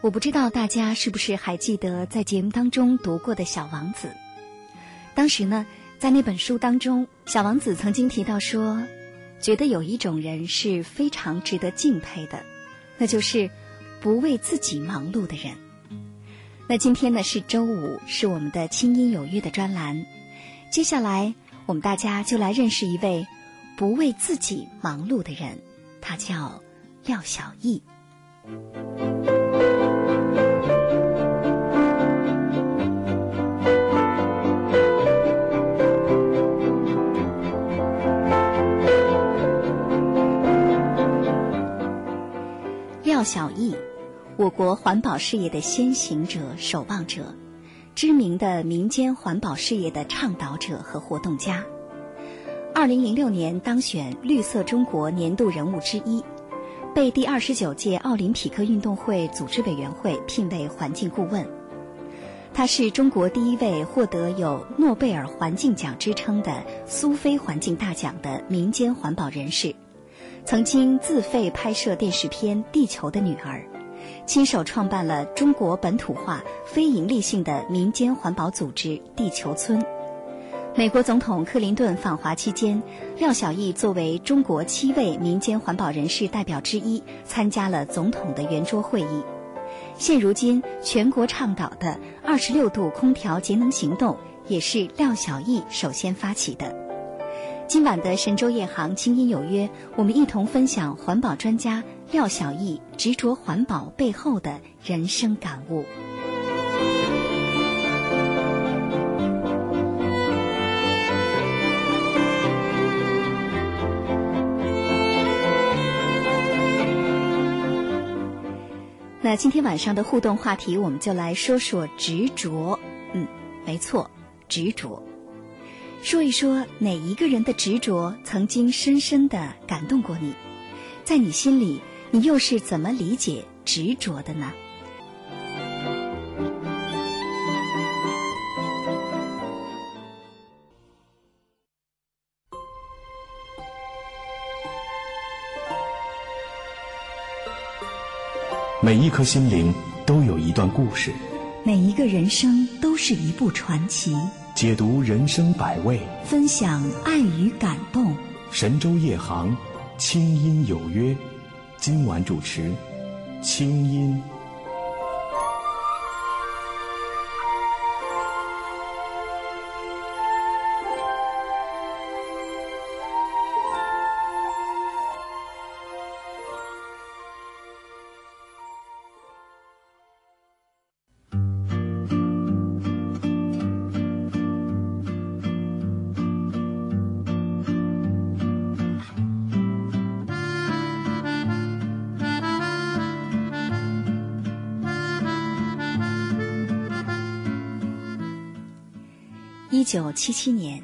我不知道大家是不是还记得在节目当中读过的小王子？当时呢，在那本书当中，小王子曾经提到说，觉得有一种人是非常值得敬佩的，那就是不为自己忙碌的人。那今天呢是周五，是我们的清音有约的专栏。接下来，我们大家就来认识一位不为自己忙碌的人，他叫廖小艺。廖小艺，我国环保事业的先行者、守望者，知名的民间环保事业的倡导者和活动家。二零零六年当选绿色中国年度人物之一，被第二十九届奥林匹克运动会组织委员会聘为环境顾问。他是中国第一位获得有诺贝尔环境奖之称的苏菲环境大奖的民间环保人士。曾经自费拍摄电视片《地球的女儿》，亲手创办了中国本土化非营利性的民间环保组织“地球村”。美国总统克林顿访华期间，廖小艺作为中国七位民间环保人士代表之一，参加了总统的圆桌会议。现如今，全国倡导的二十六度空调节能行动，也是廖小艺首先发起的。今晚的神州夜航清音有约，我们一同分享环保专家廖小艺执着环保背后的人生感悟。那今天晚上的互动话题，我们就来说说执着。嗯，没错，执着。说一说哪一个人的执着曾经深深的感动过你，在你心里，你又是怎么理解执着的呢？每一颗心灵都有一段故事，每一个人生都是一部传奇。解读人生百味，分享爱与感动。神州夜航，清音有约，今晚主持，清音。九七七年，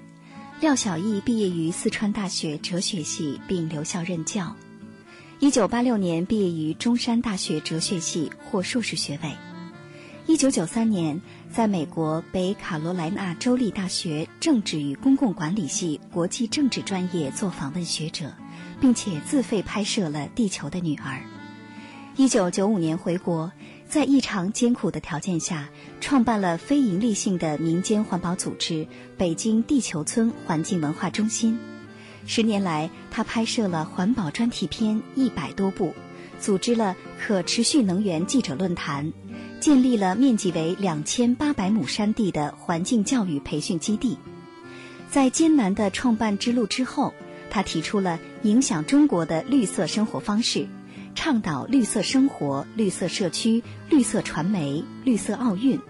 廖小艺毕业于四川大学哲学系，并留校任教。一九八六年毕业于中山大学哲学系，获硕士学位。一九九三年，在美国北卡罗来纳州立大学政治与公共管理系国际政治专业做访问学者，并且自费拍摄了《地球的女儿》。一九九五年回国。在异常艰苦的条件下，创办了非营利性的民间环保组织——北京地球村环境文化中心。十年来，他拍摄了环保专题片一百多部，组织了可持续能源记者论坛，建立了面积为两千八百亩山地的环境教育培训基地。在艰难的创办之路之后，他提出了影响中国的绿色生活方式。倡导绿色生活、绿色社区、绿色传媒、绿色奥运，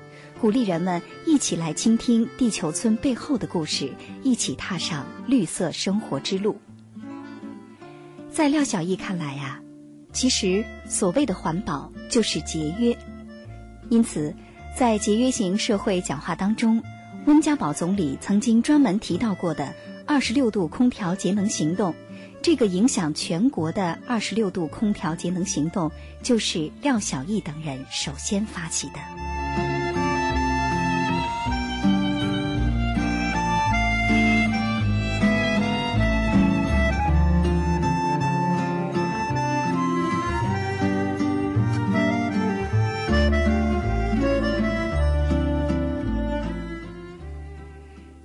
鼓励人们一起来倾听地球村背后的故事，一起踏上绿色生活之路。在廖小艺看来呀，其实所谓的环保就是节约。因此，在节约型社会讲话当中，温家宝总理曾经专门提到过的“二十六度空调节能行动”，这个影响全国的“二十六度空调节能行动”，就是廖小艺等人首先发起的。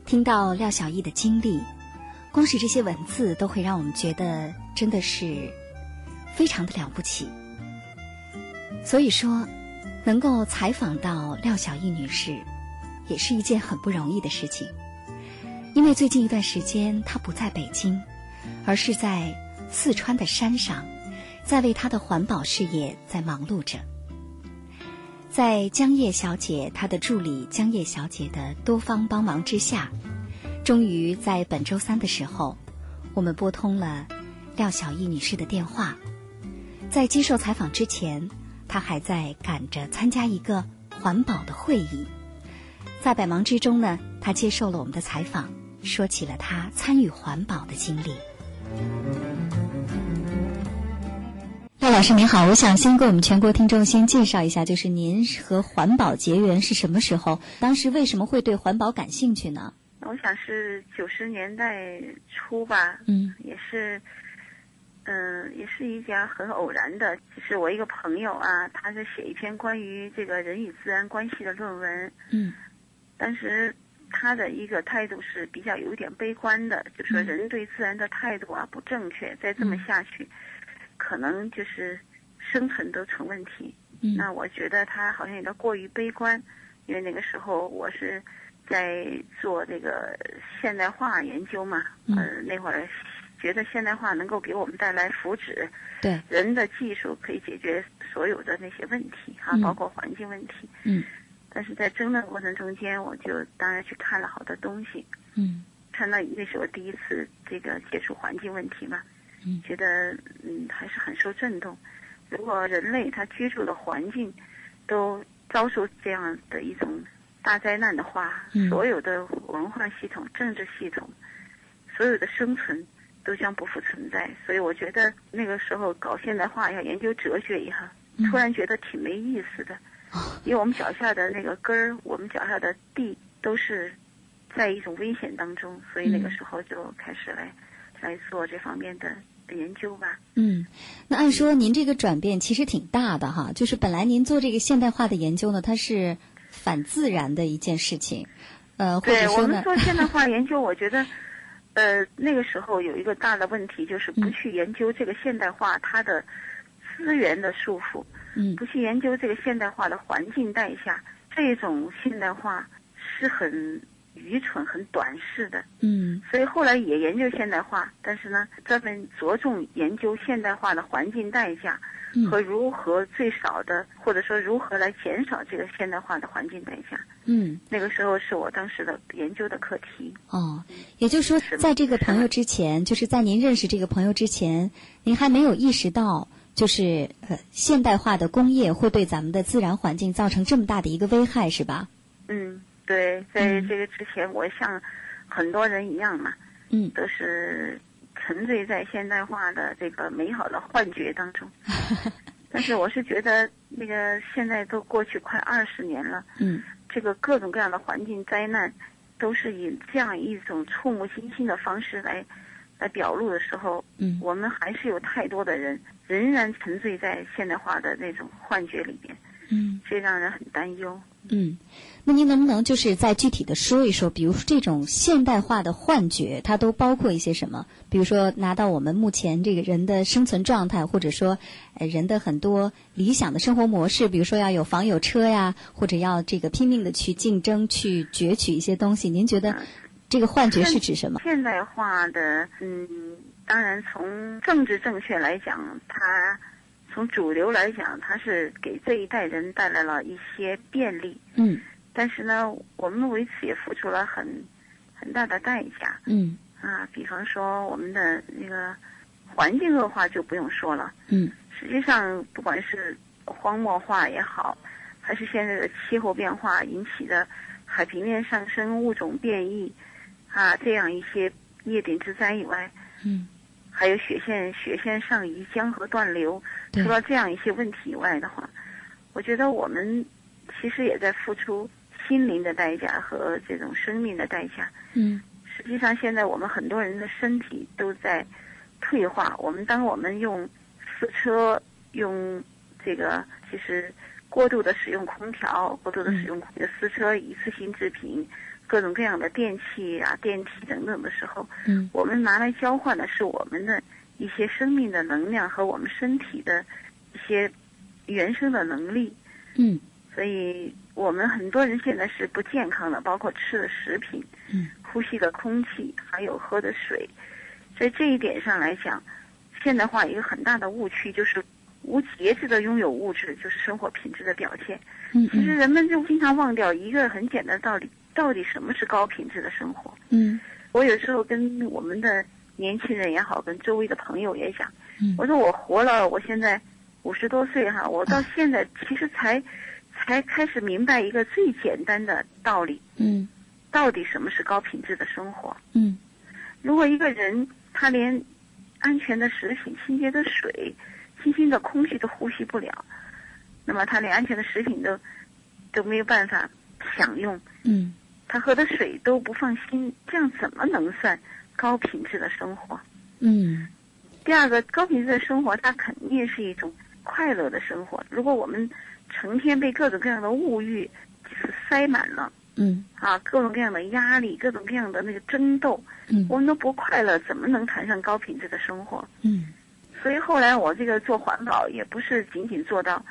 听到廖小艺的经历，光是这些文字都会让我们觉得真的是非常的了不起。所以说，能够采访到廖小艺女士，也是一件很不容易的事情。因为最近一段时间她不在北京，而是在四川的山上，在为她的环保事业在忙碌着。在江叶小姐、她的助理江叶小姐的多方帮忙之下，终于在本周三的时候，我们拨通了廖小艺女士的电话。在接受采访之前，她还在赶着参加一个环保的会议。在百忙之中呢，她接受了我们的采访，说起了她参与环保的经历。廖老师您好，我想先给我们全国听众先介绍一下，就是您和环保结缘是什么时候？当时为什么会对环保感兴趣呢？我想是九十年代初吧，嗯，也是，嗯，也是一家很偶然的，就是我一个朋友啊，他是写一篇关于这个人与自然关系的论文，嗯，当时他的一个态度是比较有点悲观的，就说人对自然的态度啊不正确，再这么下去。可能就是生存都成问题。嗯，那我觉得他好像有点过于悲观，因为那个时候我是在做这个现代化研究嘛。嗯。呃，那会儿觉得现代化能够给我们带来福祉。对。人的技术可以解决所有的那些问题，哈，包括环境问题。嗯。但是在争论过程中间，我就当然去看了好多东西。嗯。看到那是我第一次这个接触环境问题嘛。嗯，觉得嗯还是很受震动。如果人类他居住的环境都遭受这样的一种大灾难的话，所有的文化系统、政治系统、所有的生存都将不复存在。所以我觉得那个时候搞现代化要研究哲学一下，突然觉得挺没意思的。因为我们脚下的那个根儿，我们脚下的地都是在一种危险当中，所以那个时候就开始来来做这方面的。研究吧。嗯，那按说您这个转变其实挺大的哈，就是本来您做这个现代化的研究呢，它是反自然的一件事情，呃，或者说呢？对我们做现代化 研究，我觉得，呃，那个时候有一个大的问题，就是不去研究这个现代化它的资源的束缚，嗯，不去研究这个现代化的环境代价，这种现代化是很。愚蠢、很短视的，嗯，所以后来也研究现代化，但是呢，专门着重研究现代化的环境代价和如何最少的，或者说如何来减少这个现代化的环境代价。嗯，那个时候是我当时的研究的课题。哦，也就是说，在这个朋友之前，就是在您认识这个朋友之前，您还没有意识到，就是呃，现代化的工业会对咱们的自然环境造成这么大的一个危害，是吧？嗯。对，在这个之前，我像很多人一样嘛，嗯，都是沉醉在现代化的这个美好的幻觉当中。但是我是觉得，那个现在都过去快二十年了，嗯，这个各种各样的环境灾难，都是以这样一种触目惊心的方式来来表露的时候，嗯，我们还是有太多的人仍然沉醉在现代化的那种幻觉里边，嗯，这让人很担忧。嗯，那您能不能就是再具体的说一说，比如说这种现代化的幻觉，它都包括一些什么？比如说拿到我们目前这个人的生存状态，或者说，呃，人的很多理想的生活模式，比如说要有房有车呀，或者要这个拼命的去竞争、去攫取一些东西。您觉得这个幻觉是指什么？现代化的，嗯，当然从政治正确来讲，它。从主流来讲，它是给这一代人带来了一些便利。嗯。但是呢，我们为此也付出了很很大的代价。嗯。啊，比方说我们的那个环境恶化就不用说了。嗯。实际上，不管是荒漠化也好，还是现在的气候变化引起的海平面上升、物种变异啊这样一些灭顶之灾以外，嗯，还有雪线雪线上移、江河断流，除了这样一些问题以外的话，我觉得我们其实也在付出心灵的代价和这种生命的代价。嗯，实际上现在我们很多人的身体都在退化。我们当我们用私车用这个其实。过度的使用空调，过度的使用这个私车、一次性制品、各种各样的电器啊、电梯等等的时候，嗯，我们拿来交换的是我们的一些生命的能量和我们身体的一些原生的能力，嗯，所以我们很多人现在是不健康的，包括吃的食品，嗯，呼吸的空气，还有喝的水，在这一点上来讲，现代化一个很大的误区就是。无节制的拥有物质就是生活品质的表现。嗯，其实人们就经常忘掉一个很简单的道理：到底什么是高品质的生活？嗯，我有时候跟我们的年轻人也好，跟周围的朋友也讲，嗯，我说我活了，我现在五十多岁哈，我到现在其实才才开始明白一个最简单的道理。嗯，到底什么是高品质的生活？嗯，如果一个人他连安全的食品、清洁的水，清新的空气都呼吸不了，那么他连安全的食品都都没有办法享用。嗯，他喝的水都不放心，这样怎么能算高品质的生活？嗯。第二个，高品质的生活，它肯定是一种快乐的生活。如果我们成天被各种各样的物欲是塞满了，嗯，啊，各种各样的压力，各种各样的那个争斗，嗯，我们都不快乐，怎么能谈上高品质的生活？嗯。所以后来我这个做环保也不是仅仅做到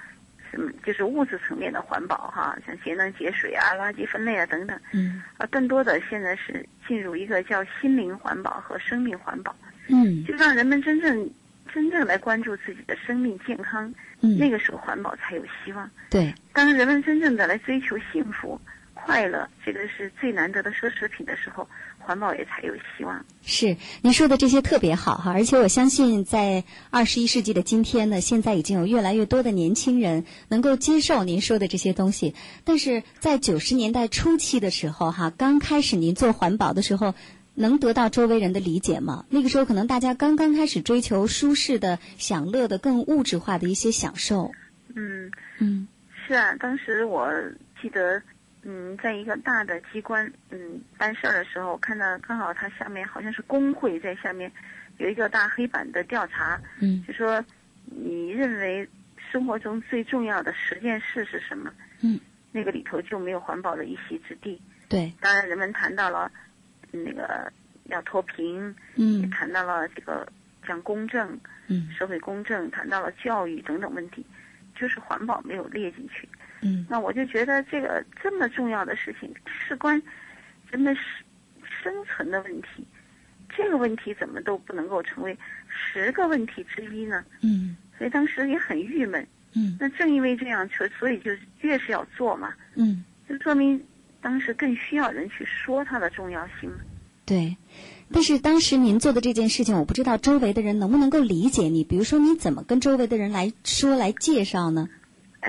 什么，就是物质层面的环保哈，像节能节水啊、垃圾分类啊等等。嗯。啊，更多的现在是进入一个叫心灵环保和生命环保。嗯。就让人们真正真正来关注自己的生命健康。嗯。那个时候环保才有希望。对。当人们真正的来追求幸福、快乐，这个是最难得的奢侈品的时候。环保也才有希望。是您说的这些特别好哈，而且我相信在二十一世纪的今天呢，现在已经有越来越多的年轻人能够接受您说的这些东西。但是在九十年代初期的时候哈，刚开始您做环保的时候，能得到周围人的理解吗？那个时候可能大家刚刚开始追求舒适的、享乐的、更物质化的一些享受。嗯嗯，是啊，当时我记得。嗯，在一个大的机关，嗯，办事儿的时候，看到刚好它下面好像是工会在下面，有一个大黑板的调查，嗯，就说你认为生活中最重要的十件事是什么？嗯，那个里头就没有环保的一席之地。对，当然人们谈到了那个要脱贫，嗯，也谈到了这个讲公正，嗯，社会公正，谈到了教育等等问题，就是环保没有列进去。嗯，那我就觉得这个这么重要的事情，事关人们生生存的问题，这个问题怎么都不能够成为十个问题之一呢？嗯，所以当时也很郁闷。嗯，那正因为这样，所所以就越是要做嘛。嗯，就说明当时更需要人去说它的重要性。对，但是当时您做的这件事情，我不知道周围的人能不能够理解你。比如说，你怎么跟周围的人来说、来介绍呢？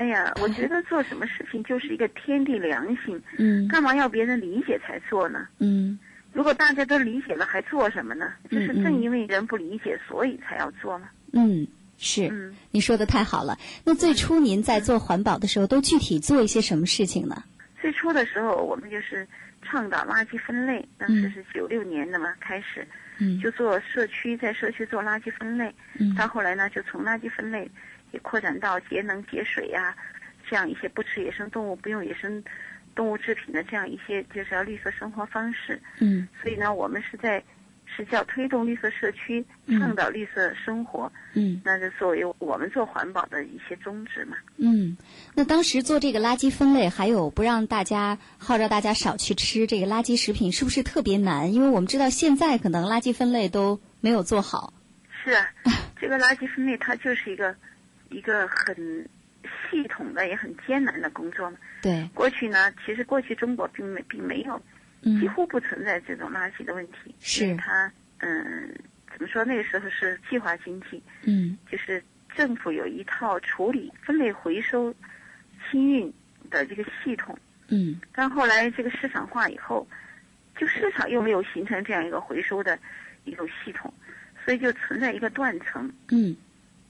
哎呀，我觉得做什么事情就是一个天地良心，嗯，干嘛要别人理解才做呢？嗯，如果大家都理解了，还做什么呢？就是正因为人不理解，所以才要做嘛。嗯，是，嗯，你说的太好了。那最初您在做环保的时候，都具体做一些什么事情呢？最初的时候，我们就是倡导垃圾分类，当时是九六年的嘛，开始，嗯，就做社区，在社区做垃圾分类，嗯，到后来呢，就从垃圾分类。也扩展到节能节水呀，这样一些不吃野生动物、不用野生动物制品的这样一些，就是要绿色生活方式。嗯。所以呢，我们是在是叫推动绿色社区，倡导绿色生活。嗯。那就作为我们做环保的一些宗旨嘛。嗯，那当时做这个垃圾分类，还有不让大家号召大家少去吃这个垃圾食品，是不是特别难？因为我们知道现在可能垃圾分类都没有做好。是啊，这个垃圾分类它就是一个。一个很系统的也很艰难的工作嘛。对。过去呢，其实过去中国并没并没有，几乎不存在这种垃圾的问题。是。它嗯，怎么说？那个时候是计划经济。嗯。就是政府有一套处理、分类、回收、清运的这个系统。嗯。但后来这个市场化以后，就市场又没有形成这样一个回收的一种系统，所以就存在一个断层。嗯。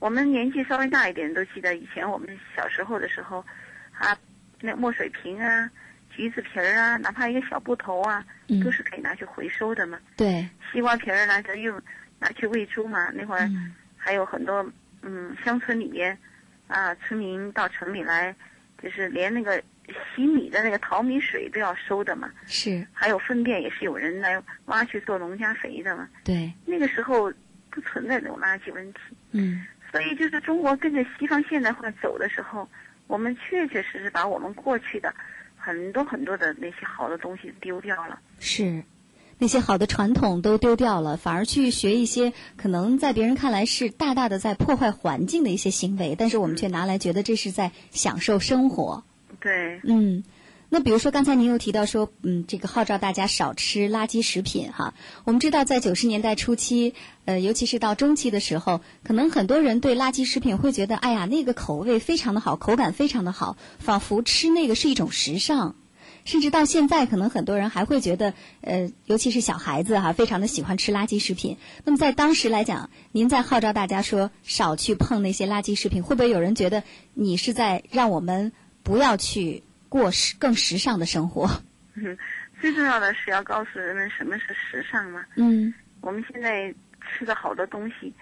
我们年纪稍微大一点都记得以前我们小时候的时候，啊，那墨水瓶啊、橘子皮儿啊，哪怕一个小布头啊，都是可以拿去回收的嘛。对。西瓜皮儿拿去用，拿去喂猪嘛。那会儿还有很多嗯，乡村里面啊，村民到城里来，就是连那个洗米的那个淘米水都要收的嘛。是。还有粪便也是有人来挖去做农家肥的嘛。对。那个时候不存在这种垃圾问题。嗯。所以，就是中国跟着西方现代化走的时候，我们确确实实把我们过去的很多很多的那些好的东西丢掉了。是，那些好的传统都丢掉了，反而去学一些可能在别人看来是大大的在破坏环境的一些行为，但是我们却拿来觉得这是在享受生活。对。嗯。那比如说，刚才您又提到说，嗯，这个号召大家少吃垃圾食品哈。我们知道，在九十年代初期，呃，尤其是到中期的时候，可能很多人对垃圾食品会觉得，哎呀，那个口味非常的好，口感非常的好，仿佛吃那个是一种时尚。甚至到现在，可能很多人还会觉得，呃，尤其是小孩子哈，非常的喜欢吃垃圾食品。那么在当时来讲，您在号召大家说少去碰那些垃圾食品，会不会有人觉得你是在让我们不要去？过时更时尚的生活，嗯，最重要的是要告诉人们什么是时尚嘛。嗯，我们现在吃的好多东西，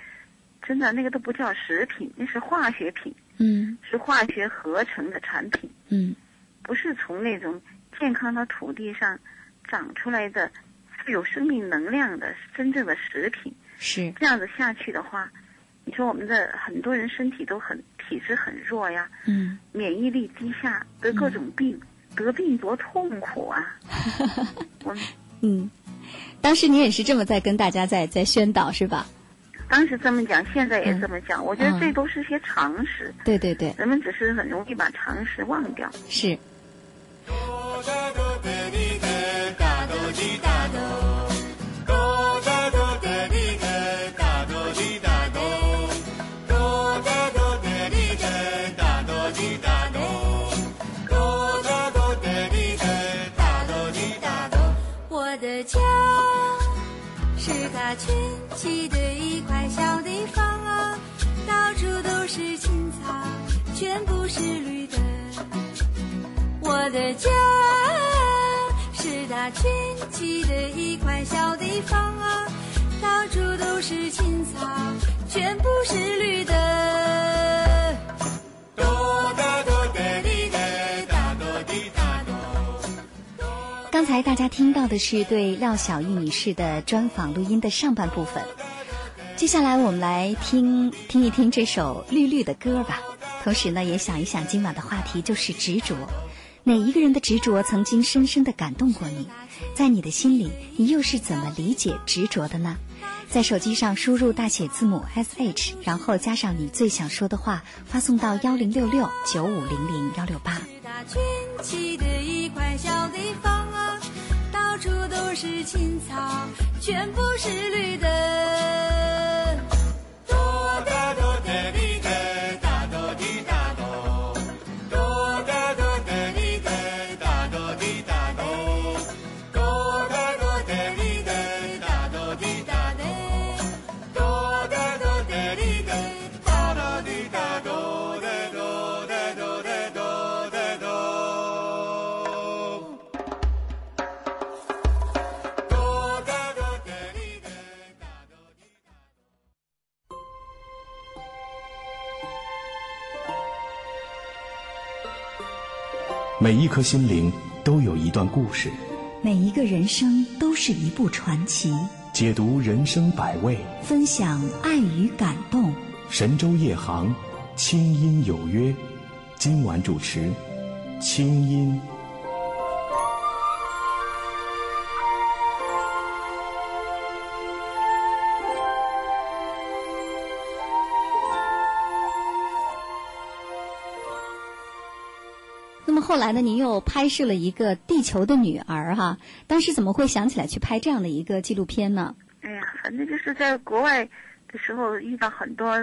真的那个都不叫食品，那是化学品。嗯，是化学合成的产品。嗯，不是从那种健康的土地上长出来的富有生命能量的真正的食品。是这样子下去的话，你说我们的很多人身体都很。体质很弱呀，嗯，免疫力低下，得各种病，得病多痛苦啊！我，嗯，当时你也是这么在跟大家在在宣导是吧？当时这么讲，现在也这么讲，我觉得这都是些常识。对对对，人们只是很容易把常识忘掉。是。群起的一块小地方啊，到处都是青草，全部是绿的。我的家是大群起的一块小地方啊，到处都是青草，全部是绿的。刚才大家听到的是对廖小玉女士的专访录音的上半部分，接下来我们来听听一听这首绿绿的歌吧。同时呢，也想一想今晚的话题就是执着，哪一个人的执着曾经深深的感动过你？在你的心里，你又是怎么理解执着的呢？在手机上输入大写字母 S H，然后加上你最想说的话，发送到幺零六六九五零零幺六八。群起的一块小地方啊，到处都是青草，全部是绿的。每一颗心灵都有一段故事，每一个人生都是一部传奇。解读人生百味，分享爱与感动。神州夜航，清音有约。今晚主持，清音。么后来呢？您又拍摄了一个《地球的女儿》哈，当时怎么会想起来去拍这样的一个纪录片呢？哎呀，反正就是在国外的时候遇到很多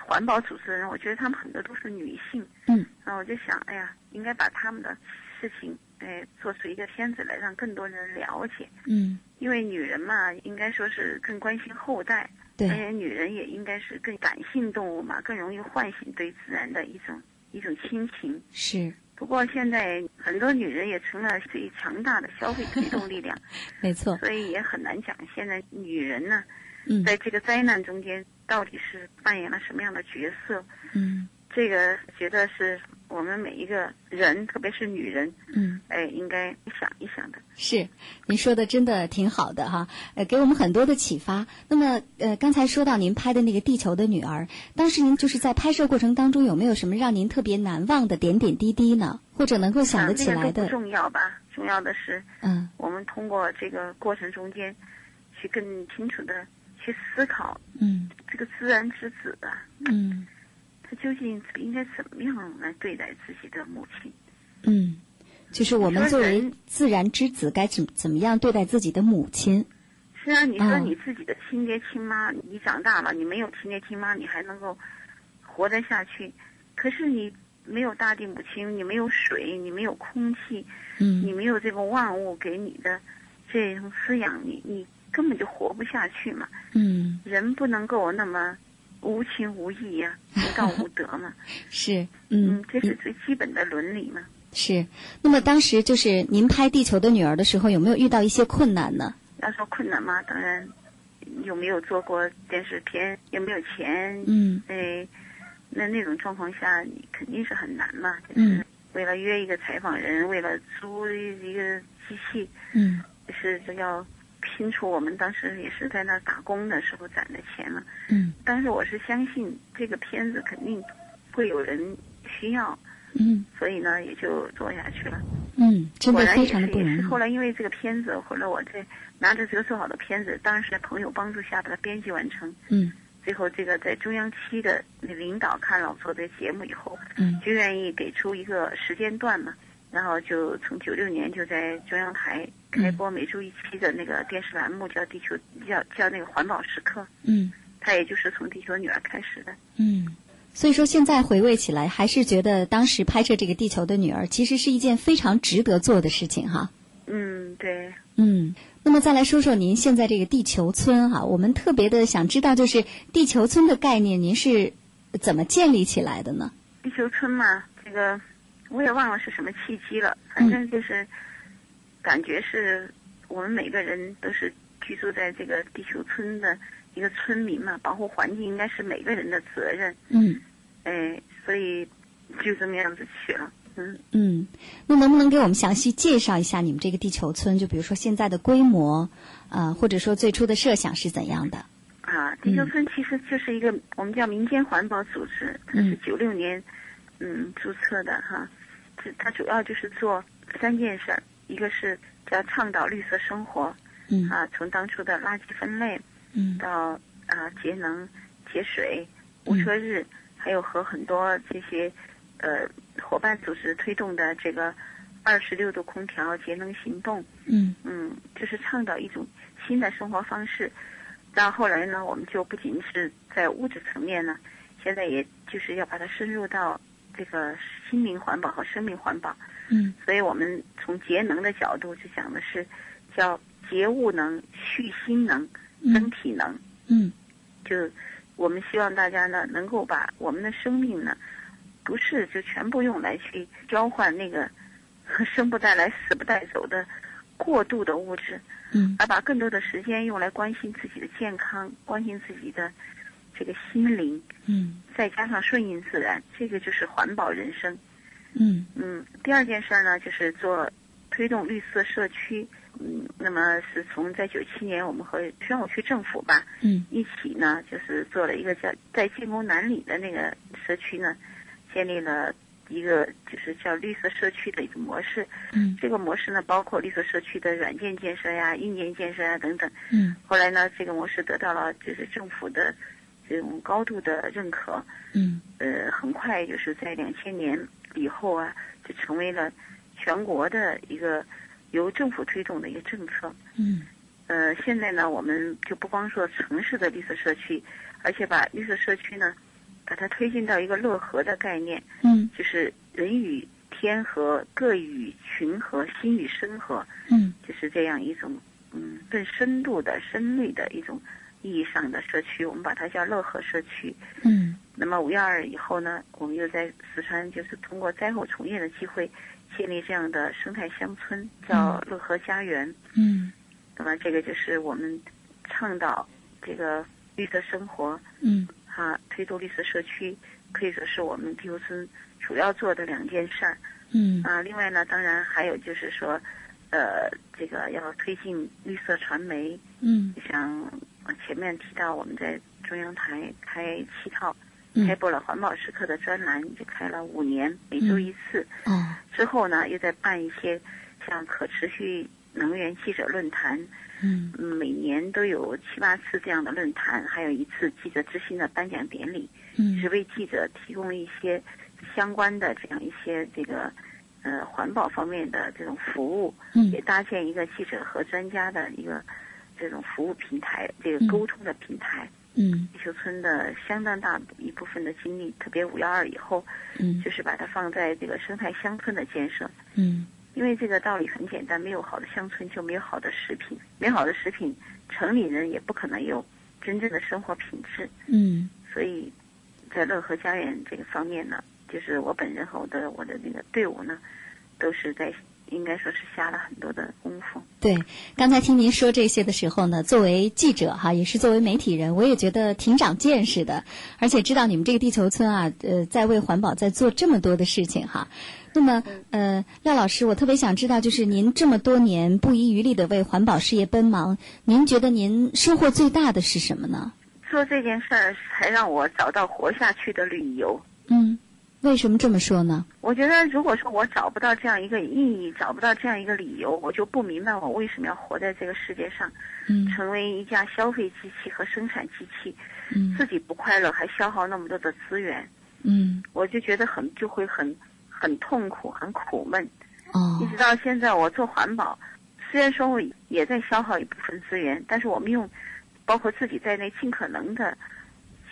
环保组织的人，我觉得他们很多都是女性。嗯。然后我就想，哎呀，应该把他们的事情，哎，做出一个片子来，让更多人了解。嗯。因为女人嘛，应该说是更关心后代。对。而且女人也应该是更感性动物嘛，更容易唤醒对自然的一种一种亲情。是。不过现在很多女人也成了最强大的消费推动力量。没错。所以也很难讲，现在女人呢。嗯，在这个灾难中间，到底是扮演了什么样的角色？嗯，这个觉得是我们每一个人，特别是女人，嗯，哎，应该想一想的。是，您说的真的挺好的哈，呃，给我们很多的启发。那么，呃，刚才说到您拍的那个《地球的女儿》，当时您就是在拍摄过程当中有没有什么让您特别难忘的点点滴滴呢？或者能够想得起来的？不重要吧，重要的是，嗯，我们通过这个过程中间，去更清楚的。去思考，嗯，这个自然之子啊，嗯，他究竟应该怎么样来对待自己的母亲？嗯，就是我们作为自然之子，该怎怎么样对待自己的母亲？是啊，你说你自己的亲爹亲妈，你长大了，你没有亲爹亲妈，你还能够活得下去？可是你没有大地母亲，你没有水，你没有空气，嗯，你没有这个万物给你的这种滋养，你你。根本就活不下去嘛。嗯，人不能够那么无情无义呀，无道无德嘛。是，嗯，这是最基本的伦理嘛。是。那么当时就是您拍《地球的女儿》的时候，有没有遇到一些困难呢？要说困难嘛，当然有没有做过电视片，有没有钱？嗯。哎，那那种状况下，你肯定是很难嘛。嗯。为了约一个采访人，为了租一个机器，嗯，是要。拼出我们当时也是在那儿打工的时候攒的钱嘛。嗯。但是我是相信这个片子肯定会有人需要。嗯。所以呢，也就做下去了。嗯，真的非常的不容易。是后来因为这个片子，后来我在拿着这个做好的片子，当然是在朋友帮助下把它编辑完成。嗯。最后这个在中央七的那领导看了我做的节目以后，嗯，就愿意给出一个时间段嘛。然后就从九六年就在中央台开播每周一期的那个电视栏目，叫《地球》，叫叫那个环保时刻。嗯，它也就是从《地球女儿》开始的。嗯，所以说现在回味起来，还是觉得当时拍摄这个《地球的女儿》其实是一件非常值得做的事情哈。嗯，对。嗯，那么再来说说您现在这个地球村哈，我们特别的想知道，就是地球村的概念，您是怎么建立起来的呢？地球村嘛，这个。我也忘了是什么契机了，反正就是感觉是我们每个人都是居住在这个地球村的一个村民嘛，保护环境应该是每个人的责任。嗯，哎，所以就这么样子去了。嗯嗯，那能不能给我们详细介绍一下你们这个地球村？就比如说现在的规模，啊，或者说最初的设想是怎样的？啊，地球村其实就是一个我们叫民间环保组织，它是九六年嗯注册的哈。它主要就是做三件事儿，一个是叫倡导绿色生活，嗯啊，从当初的垃圾分类，嗯，到啊节能、节水、无车日，还有和很多这些呃伙伴组织推动的这个二十六度空调节能行动，嗯嗯，就是倡导一种新的生活方式。到后来呢，我们就不仅是在物质层面呢，现在也就是要把它深入到。这个心灵环保和生命环保，嗯，所以我们从节能的角度就讲的是，叫节物能、蓄心能、增体能，嗯，就我们希望大家呢能够把我们的生命呢，不是就全部用来去交换那个生不带来死不带走的过度的物质，嗯，而把更多的时间用来关心自己的健康，关心自己的。这个心灵，嗯，再加上顺应自然，这个就是环保人生，嗯嗯。第二件事儿呢，就是做推动绿色社区，嗯，那么是从在九七年，我们和宣武区政府吧，嗯，一起呢，就是做了一个叫在建工南里的那个社区呢，建立了一个就是叫绿色社区的一个模式，嗯，这个模式呢，包括绿色社区的软件建设呀、硬件建设呀等等，嗯。后来呢，这个模式得到了就是政府的。这种高度的认可，嗯，呃，很快就是在两千年以后啊，就成为了全国的一个由政府推动的一个政策，嗯，呃，现在呢，我们就不光说城市的绿色社区，而且把绿色社区呢，把它推进到一个乐和的概念，嗯。就是人与天和，各与群和，心与生和，嗯。就是这样一种嗯更深度的、深绿的一种意义上的社区，我们把它叫乐和社区。嗯那么五幺二以后呢，我们又在四川就是通过灾后重建的机会，建立这样的生态乡村，叫乐和家园。嗯那么这个就是我们倡导这个绿色生活嗯啊，推动绿色社区，可以说是我们地球村主要做的两件事儿嗯啊。另外呢，当然还有就是说，呃，这个要推进绿色传媒，嗯像呃前面提到我们在中央台开七套。嗯开播了环保时刻的专栏，就开了五年，每周一次。哦之后呢，又在办一些像可持续能源记者论坛，嗯嗯每年都有七八次这样的论坛，还有一次记者之星的颁奖典礼，嗯是为记者提供一些相关的这样一些这个呃环保方面的这种服务，嗯也搭建一个记者和专家的一个这种服务平台，这嗯个沟通的平台。嗯地球村的相当大一部分的精力，特别五幺二以后，嗯就是把它放在这个生态乡村的建设。嗯因为这个道理很简单，没有好的乡村就没有好的食品，没有好的食品，城里人也不可能有真正的生活品质。嗯所以，在乐和家园这个方面呢，就是我本人和我的我的那个队伍呢，都是在应该说是下了很多的功夫。对，刚才听您说这些的时候呢，作为记者哈，也是作为媒体人，我也觉得挺长见识的，而且知道你们这个地球村啊，呃，在为环保在做这么多的事情哈。那么，呃，廖老师，我特别想知道，就是您这么多年不遗余力的为环保事业奔忙，您觉得您收获最大的是什么呢？做这件事儿才让我找到活下去的理由。嗯，为什么这么说呢？我觉得，如果说我找不到这样一个意义，找不到这样一个理由，我就不明白我为什么要活在这个世界上，嗯成为一架消费机器和生产机器，嗯自己不快乐，还消耗那么多的资源，嗯我就觉得很就会很很痛苦，很苦闷。哦一直到现在，我做环保，虽然说我也在消耗一部分资源，但是我们用包括自己在内，尽可能的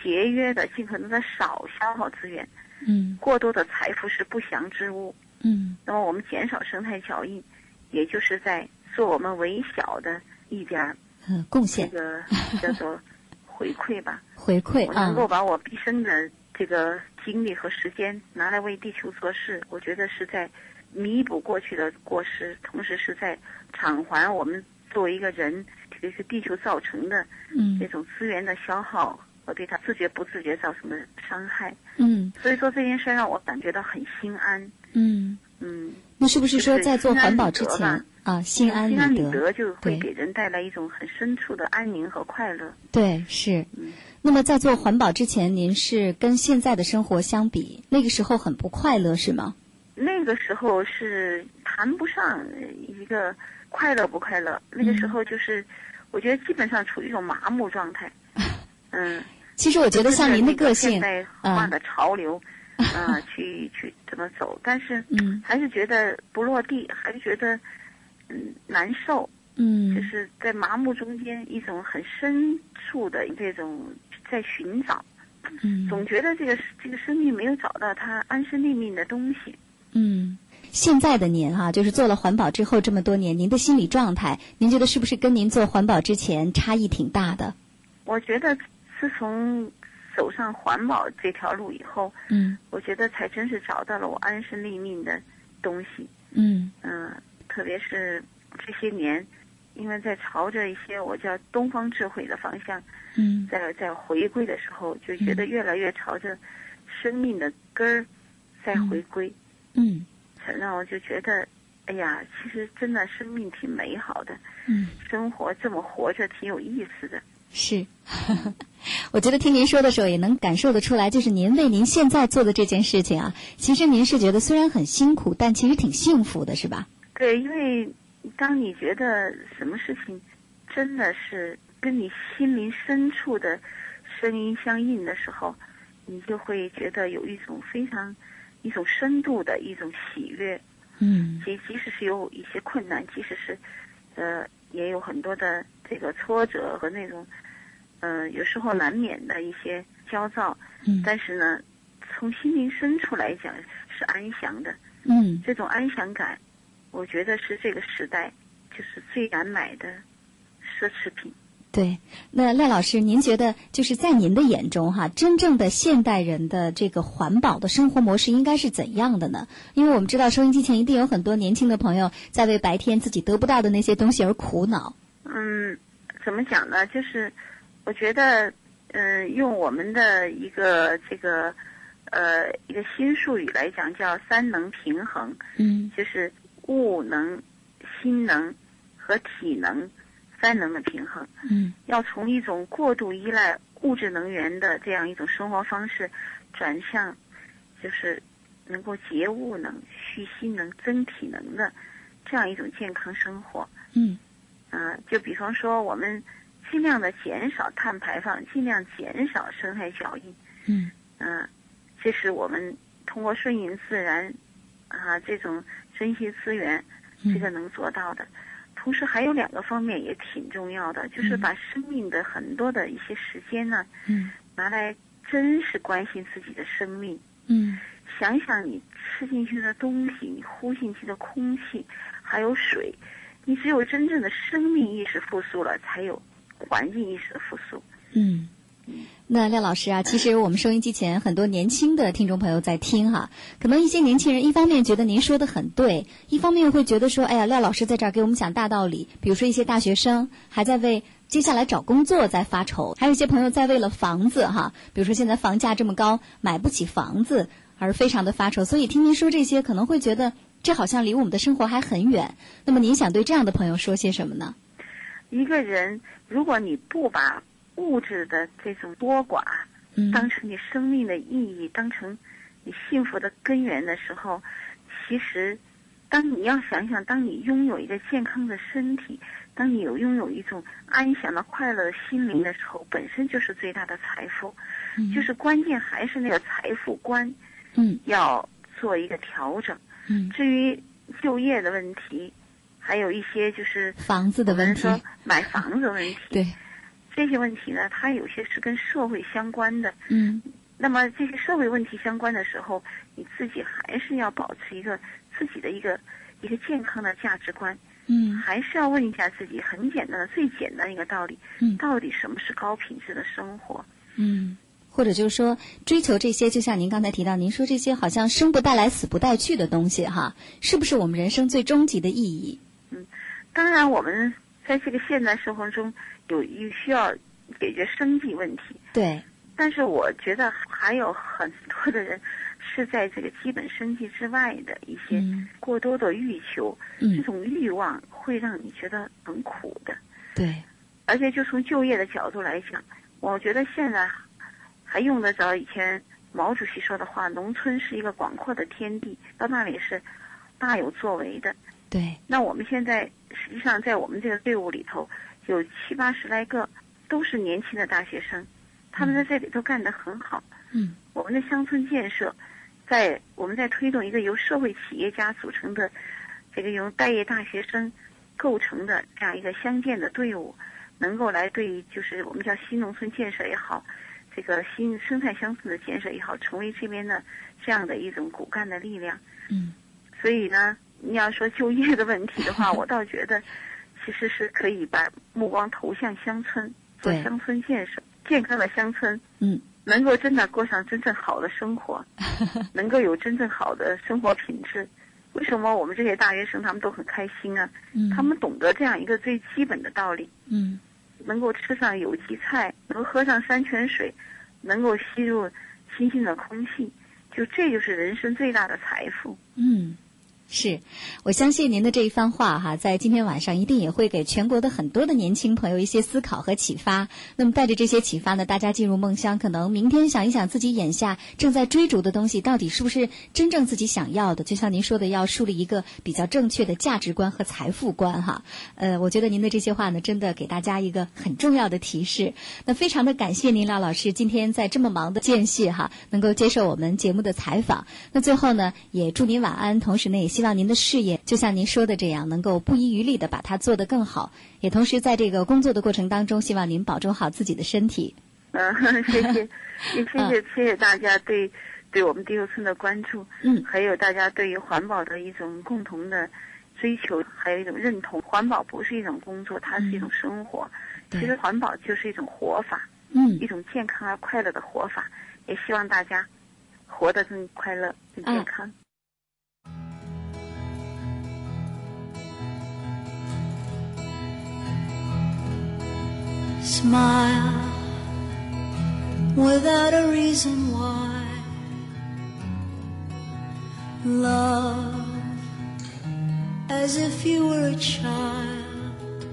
节约的，尽可能的少消耗资源。嗯。过多的财富是不祥之物。嗯。那么我们减少生态脚印，也就是在做我们微小的一点儿嗯贡这个叫做回馈吧。回馈啊我能够把我毕生的这个精力和时间拿来为地球做事，我觉得是在弥补过去的过失，同时是在偿还我们作为一个人，这个地球造成的嗯。这种资源的消耗和对他自觉不自觉造成的伤害。嗯所以说这件事让我感觉到很心安。嗯。嗯，那是不是说在做环保之前啊，心安心安理得？就会给人带来一种很深处的安宁和快乐。对，是嗯。那么在做环保之前，您是跟现在的生活相比，那个时候很不快乐，是吗？那个时候是谈不上一个快乐不快乐，那个时候就是，我觉得基本上处于一种麻木状态。嗯，其实我觉得像您的个性现，代化的潮流，啊、去去怎么走，但是嗯还是觉得不落地，还是觉得嗯难受。嗯就嗯是在麻木中间一种很深处的这种在寻找，嗯总觉得这个这个生命没有找到它安身立命的东西。嗯。现在的您哈、就是做了环保之后这么多年，您的心理状态，您觉得是不是跟您做环保之前差异挺大的？我觉得自从走上环保这条路以后，嗯我觉得才真是找到了我安身立命的东西。嗯嗯，特别是这些年，因为在朝着一些我叫东方智慧的方向，嗯在在回归的时候，就觉得越来越朝着生命的根儿在回归，嗯才让我就觉得，哎呀，其实真的生命挺美好的，嗯。生活这么活着挺有意思的。是，我觉得听您说的时候也能感受得出来，就是您为您现在做的这件事情啊，其实您是觉得虽然很辛苦，但其实挺幸福的，是吧？对，因为当你觉得什么事情真的是跟你心灵深处的声音相应的时候，你就会觉得有一种非常一种深度的一种喜悦。嗯即即使是有一些困难，即使是呃也有很多的这个挫折和那种呃，有时候难免的一些焦躁，嗯但是呢，从心灵深处来讲是安详的。嗯这种安详感，我觉得是这个时代就是最难买的奢侈品。对，那赖老师，您觉得就是在您的眼中哈，真正的现代人的这个环保的生活模式应该是怎样的呢？因为我们知道收音机前一定有很多年轻的朋友在为白天自己得不到的那些东西而苦恼。嗯，怎么讲呢？就是我觉得，嗯、用我们的一个这个呃一个新术语来讲，叫三能平衡，嗯就是物能、心能和体能三能的平衡。嗯要从一种过度依赖物质能源的这样一种生活方式，转向就是能够节物能、蓄心能、增体能的这样一种健康生活。嗯啊、就比方说，我们尽量的减少碳排放，尽量减少生态脚印。嗯嗯、这是我们通过顺应自然啊这种珍惜资源，嗯这个能做到的。同时还有两个方面也挺重要的，就是嗯把生命的很多的一些时间呢，嗯拿来真是关心自己的生命。嗯想想你吃进去的东西，你呼进去的空气，还有水，你只有真正的生命意识复苏了，才有环境意识的复苏。嗯。那廖老师啊，其实我们收音机前很多年轻的听众朋友在听哈，可能一些年轻人一方面觉得您说的很对，一方面又会觉得说，哎呀，廖老师在这儿给我们讲大道理。比如说一些大学生还在为接下来找工作在发愁，还有一些朋友在为了房子哈，比如说现在房价这么高，买不起房子而非常的发愁。所以听您说这些，可能会觉得这好像离我们的生活还很远。那么您想对这样的朋友说些什么呢？一个人，如果你不把物质的这种多寡嗯。当成你生命的意义，当成你幸福的根源的时候，其实，当你要想想，当你拥有一个健康的身体，当你有拥有一种安详的、快乐的心灵的时候，本身就是最大的财富。嗯。就是关键还是那个财富观嗯。要做一个调整。嗯。至于就业的问题，还有一些就是房子的问题。说买房子的问题，对这些问题呢，它有些是跟社会相关的。嗯那么这些社会问题相关的时候，你自己还是要保持一个自己的一个一个健康的价值观，嗯还是要问一下自己很简单的、最简单的一个道理：嗯到底什么是高品质的生活？嗯，或者就是说，追求这些，就像您刚才提到，您说这些好像生不带来，死不带去的东西，哈，是不是我们人生最终极的意义？嗯当然，我们在这个现代生活中有一需要解决生计问题，对，但是我觉得还有很多的人是在这个基本生计之外的一些嗯过多的欲求，嗯这嗯，种欲望会让你觉得很苦的。对，而且就从就业的角度来讲，我觉得现在还用得着以前毛主席说的话：“农村是一个广阔的天地，到那里是大有作为的。”对，那我们现在实际上在我们这个队伍里头，有七八十来个都是年轻的大学生，他们在这里头干得很好。嗯我们的乡村建设，在我们在推动一个由社会企业家组成的这个由待业大学生构成的这样一个乡建的队伍，能够来对于就是我们叫新农村建设也好，这个新生态乡村的建设也好，成为这边的这样的一种骨干的力量。嗯所以呢，你要说就业的问题的话，我倒觉得其实是可以把目光投向乡村，做乡村建设，健康的乡村，嗯能够真的过上真正好的生活，能够有真正好的生活品质。为什么我们这些大学生他们都很开心啊？嗯，他们懂得这样一个最基本的道理，嗯能够吃上有机菜，能喝上山泉水，能够吸入新鲜的空气，就这就是人生最大的财富。嗯。是，我相信您的这一番话哈，在今天晚上一定也会给全国的很多的年轻朋友一些思考和启发。那么带着这些启发呢，大家进入梦乡，可能明天想一想自己眼下正在追逐的东西，到底是不是真正自己想要的？就像您说的，要树立一个比较正确的价值观和财富观哈。呃，我觉得您的这些话呢，真的给大家一个很重要的提示。那非常的感谢您，廖老师今天在这么忙的间隙哈，能够接受我们节目的采访。那最后呢，也祝您晚安，同时呢，也希希望您的事业就像您说的这样，能够不遗余力的把它做得更好。也同时在这个工作的过程当中，希望您保重好自己的身体。嗯，谢谢，也谢谢谢谢大家对对我们地球村的关注，嗯，还有大家对于环保的一种共同的追求，还有一种认同。环保不是一种工作，它是一种生活。其实环保就是一种活法，嗯一种健康而快乐的活法。也希望大家活得更快乐、更健康。Smile without a reason why. Love as if you were a child.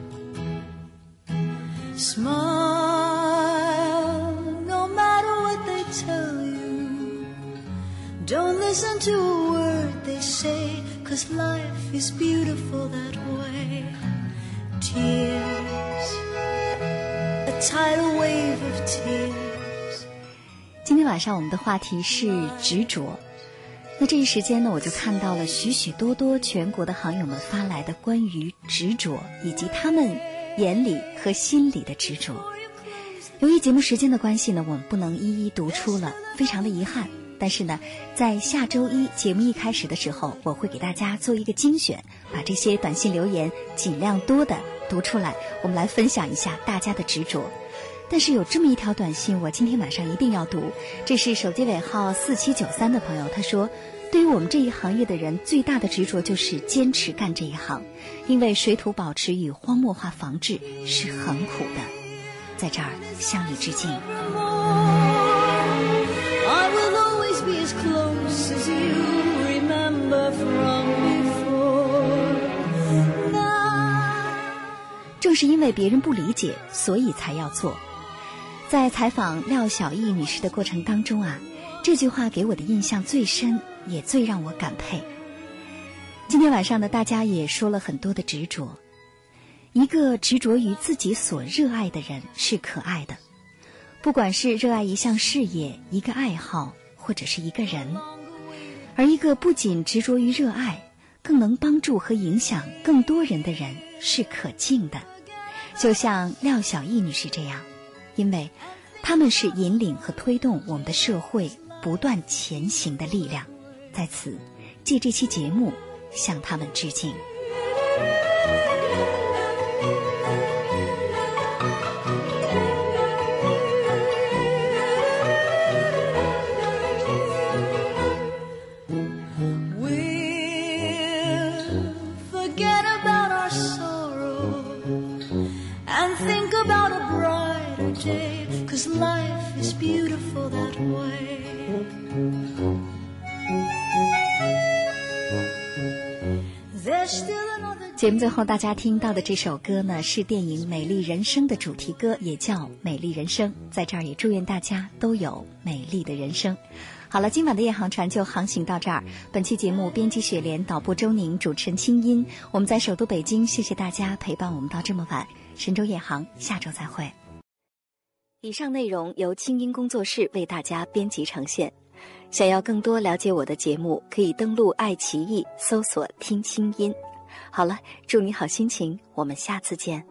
Smile no matter what they tell you. Don't listen to a word they say, cause life is beautiful that way. Tears 今天晚上我们的话题是执着。那这一时间呢，我就看到了许许多多全国的行友们发来的关于执着以及他们眼里和心里的执着。由于节目时间的关系呢，我们不能一一读出了，非常的遗憾。但是呢，在下周一节目一开始的时候，我会给大家做一个精选，把这些短信留言尽量多的读出来，我们来分享一下大家的执着。但是有这么一条短信，我今天晚上一定要读。这是手机尾号四七九三的朋友，他说：“对于我们这一行业的人，最大的执着就是坚持干这一行，因为水土保持与荒漠化防治是很苦的。”在这儿向你致敬。是因为别人不理解，所以才要做。在采访廖小艺女士的过程当中啊，这句话给我的印象最深，也最让我感佩。今天晚上呢，大家也说了很多的执着。一个执着于自己所热爱的人是可爱的，不管是热爱一项事业、一个爱好，或者是一个人；而一个不仅执着于热爱，更能帮助和影响更多人的人是可敬的。就像廖小艺女士这样，因为他们是引领和推动我们的社会不断前行的力量。在此，借这期节目向他们致敬。节目最后，大家听到的这首歌呢，是电影《美丽人生》的主题歌，也叫《美丽人生》。在这儿也祝愿大家都有美丽的人生。好了，今晚的夜航船就航行到这儿。本期节目编辑雪莲，导播周宁，主持人清音。我们在首都北京，谢谢大家陪伴我们到这么晚。神州夜航，下周再会。以上内容由清音工作室为大家编辑呈现。想要更多了解我的节目，可以登录爱奇艺搜索“听清音”。好了，祝你好心情，我们下次见。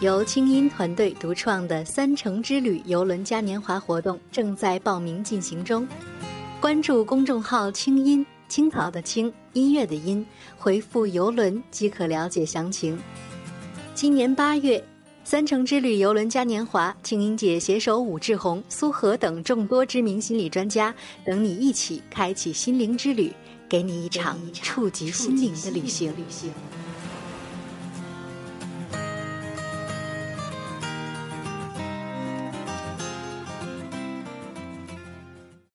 由清音团队独创的“三城之旅”游轮嘉年华活动正在报名进行中，关注公众号“清音”，青草的青，音乐的音，回复“游轮”即可了解详情。今年八月，三城之旅游轮嘉年华，青音姐携手武志红、苏荷等众多知名心理专家，等你一起开启心灵之旅，给你一场触及心灵的旅行。